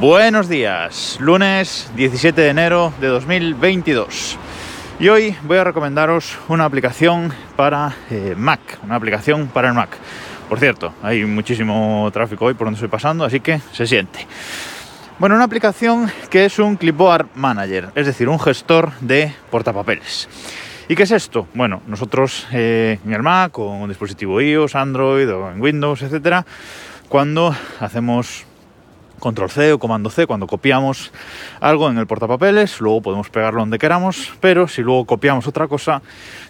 Buenos días, lunes 17 de enero de 2022. Y hoy voy a recomendaros una aplicación para eh, Mac, una aplicación para el Mac. Por cierto, hay muchísimo tráfico hoy por donde estoy pasando, así que se siente. Bueno, una aplicación que es un Clipboard Manager, es decir, un gestor de portapapeles. ¿Y qué es esto? Bueno, nosotros eh, en el Mac, con un dispositivo iOS, Android o en Windows, etcétera, cuando hacemos control C o comando C cuando copiamos algo en el portapapeles, luego podemos pegarlo donde queramos, pero si luego copiamos otra cosa,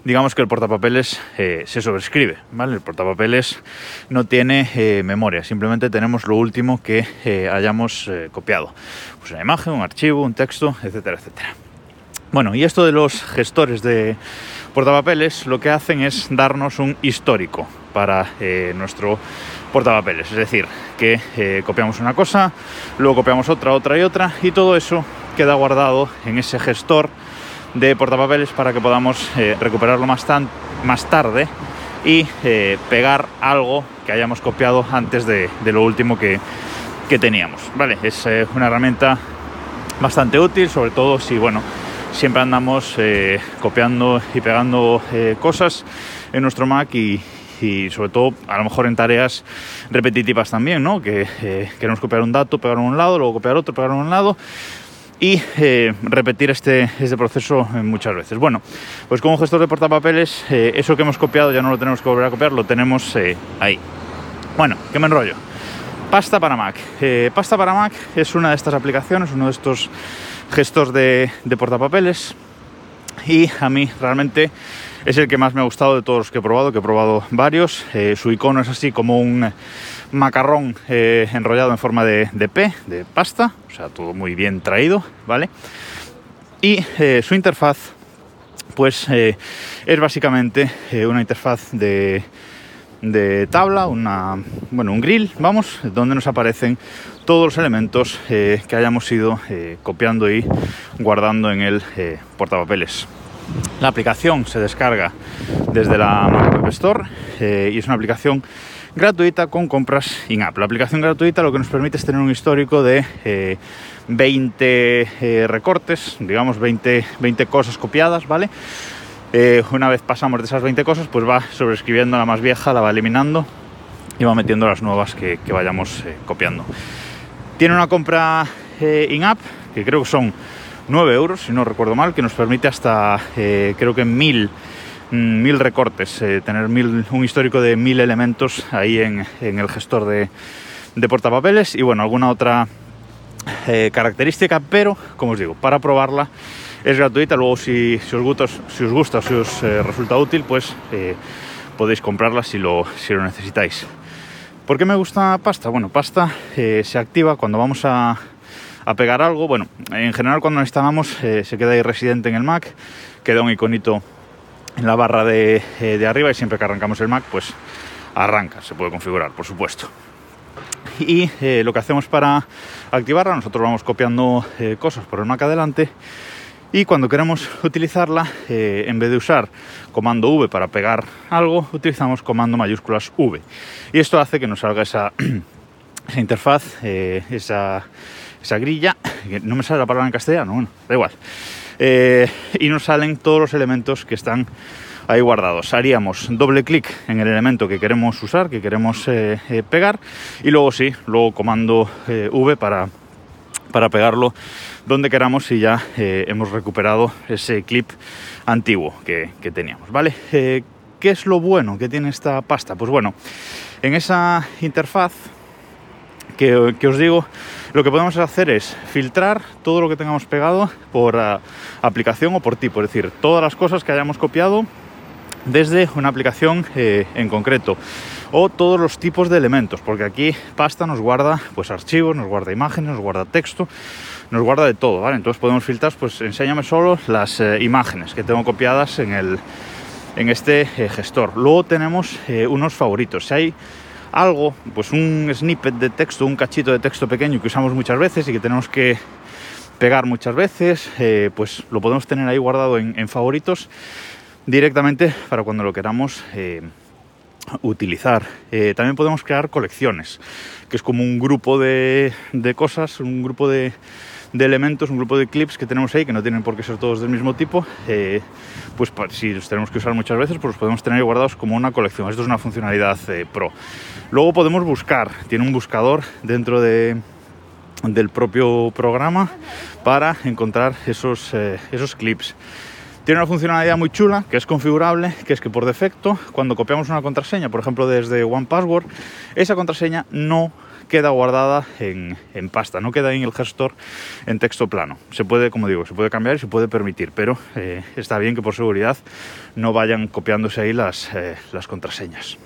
digamos que el portapapeles eh, se sobrescribe, ¿vale? El portapapeles no tiene eh, memoria, simplemente tenemos lo último que eh, hayamos copiado, pues una imagen, un archivo, un texto, etcétera, etcétera. Bueno, y esto de los gestores de portapapeles lo que hacen es darnos un histórico para nuestro portapapeles. Es decir, que eh, copiamos una cosa, luego copiamos otra, otra y otra, y todo eso queda guardado en ese gestor de portapapeles para que podamos eh, recuperarlo más, tarde y eh, pegar algo que hayamos copiado antes de, lo último que, teníamos. Vale, es una herramienta bastante útil, sobre todo si, bueno, siempre andamos copiando y pegando cosas en nuestro Mac y, sobre todo a lo mejor en tareas repetitivas también, ¿no? Que eh, queremos copiar un dato, pegarlo en un lado, luego copiar otro, pegarlo en un lado y eh, repetir este, este proceso muchas veces. Bueno, pues como gestor de portapapeles, eh, eso que hemos copiado ya no lo tenemos que volver a copiar, lo tenemos ahí. Bueno, que me enrollo. Pasta para Mac. Pasta para Mac es una de estas aplicaciones, uno de estos gestos de, portapapeles y a mí realmente es el que más me ha gustado de todos los que he probado, que he probado varios. Eh, su icono es así como un macarrón eh, enrollado en forma de, P, de pasta, o sea, todo muy bien traído, ¿vale? Y eh, su interfaz, pues es básicamente una interfaz de, de tabla, una, bueno, un grill, vamos, donde nos aparecen todos los elementos que hayamos ido copiando y guardando en el portapapeles. La aplicación se descarga desde la Mac Store eh, y es una aplicación gratuita con compras in-app. La aplicación gratuita lo que nos permite es tener un histórico de 20 eh, eh, recortes, digamos 20, 20 cosas copiadas, ¿vale? Una vez pasamos de esas 20 cosas, pues va sobrescribiendo la más vieja, la va eliminando y va metiendo las nuevas que, vayamos copiando. Tiene una compra in-app, que creo que son 9 euros, si no recuerdo mal, que nos permite hasta eh, creo que mil, mm, mil recortes, eh, tener mil, un histórico de mil elementos ahí en, el gestor de, de, portapapeles y bueno, alguna otra eh, característica, pero como os digo, para probarla es gratuita, luego si, os, gusta, si os gusta, si os resulta útil, pues podéis comprarla si lo, si lo necesitáis. ¿Por qué me gusta pasta? Bueno, pasta se activa cuando vamos a a pegar algo. Bueno, en general cuando lo instalamos eh, se queda ahí residente en el Mac, queda un iconito en la barra de, eh, arriba y siempre que arrancamos el Mac pues arranca, se puede configurar por supuesto. Y eh, lo que hacemos para activarla, nosotros vamos copiando cosas por el Mac adelante y cuando queremos utilizarla, en vez de usar comando V para pegar algo, utilizamos comando mayúsculas V. Y esto hace que nos salga esa, interfaz, esa esa grilla, que no me sale la palabra en castellano, bueno, da igual. Eh, y nos salen todos los elementos que están ahí guardados. Haríamos doble clic en el elemento que queremos usar, que queremos eh, eh, pegar, y luego sí, luego comando V para, para pegarlo donde queramos y ya hemos recuperado ese clip antiguo que, teníamos, ¿vale? ¿Qué es lo bueno que tiene esta pasta? Pues bueno, en esa interfaz que os digo, lo que podemos hacer es filtrar todo lo que tengamos pegado por ah, aplicación o por tipo, es decir, todas las cosas que hayamos copiado desde una aplicación eh, en concreto o todos los tipos de elementos, porque aquí pasta nos guarda pues archivos, nos guarda imágenes, nos guarda texto, nos guarda de todo, ¿vale? Entonces podemos filtrar, pues enséñame solo las eh, imágenes que tengo copiadas en el en este eh, gestor. Luego tenemos unos favoritos. Si hay algo, pues un snippet de texto, un cachito de texto pequeño que usamos muchas veces y que tenemos que pegar muchas veces, pues lo podemos tener ahí guardado en, favoritos directamente para cuando lo queramos eh, utilizar. Eh, también podemos crear colecciones, que es como un grupo de, cosas, un grupo de, elementos, un grupo de clips que tenemos ahí, que no tienen por qué ser todos del mismo tipo. Eh, pues si los tenemos que usar muchas veces, pues los podemos tener guardados como una colección. Esto es una funcionalidad pro. Luego podemos buscar, tiene un buscador dentro de, del propio programa para encontrar esos, esos clips. Tiene una funcionalidad muy chula que es configurable, que es que por defecto, cuando copiamos una contraseña, por ejemplo desde OnePassword, esa contraseña no queda guardada en, pasta, no queda en el gestor en texto plano. Se puede, como digo, se puede cambiar y se puede permitir, pero eh, está bien que por seguridad no vayan copiándose ahí las, eh, contraseñas.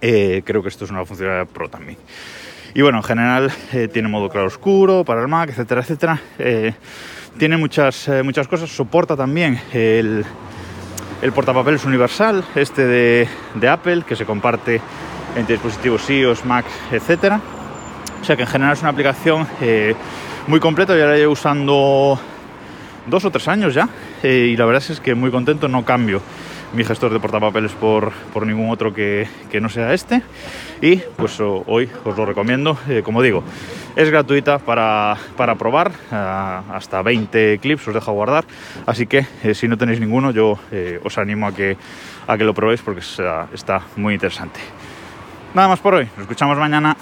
Eh, creo que esto es una funcionalidad pro también. Y bueno, en general eh, tiene modo claro oscuro para el Mac, etcétera, etcétera. Eh, tiene muchas, eh, muchas cosas. Soporta también el, el portapapeles universal, este de, de, Apple, que se comparte entre dispositivos iOS, Mac, etcétera. O sea que en general es una aplicación muy completa. Yo la llevo usando dos o tres años ya. Y la verdad es que muy contento, no cambio mi gestor de portapapeles por, por ningún otro que, que, no sea este. Y pues hoy os lo recomiendo. Eh, como digo, es gratuita para, para probar. Uh, hasta 20 clips os deja guardar. Así que eh, si no tenéis ninguno, yo eh, os animo a que, a que lo probéis porque está, está muy interesante. Nada más por hoy. Nos escuchamos mañana.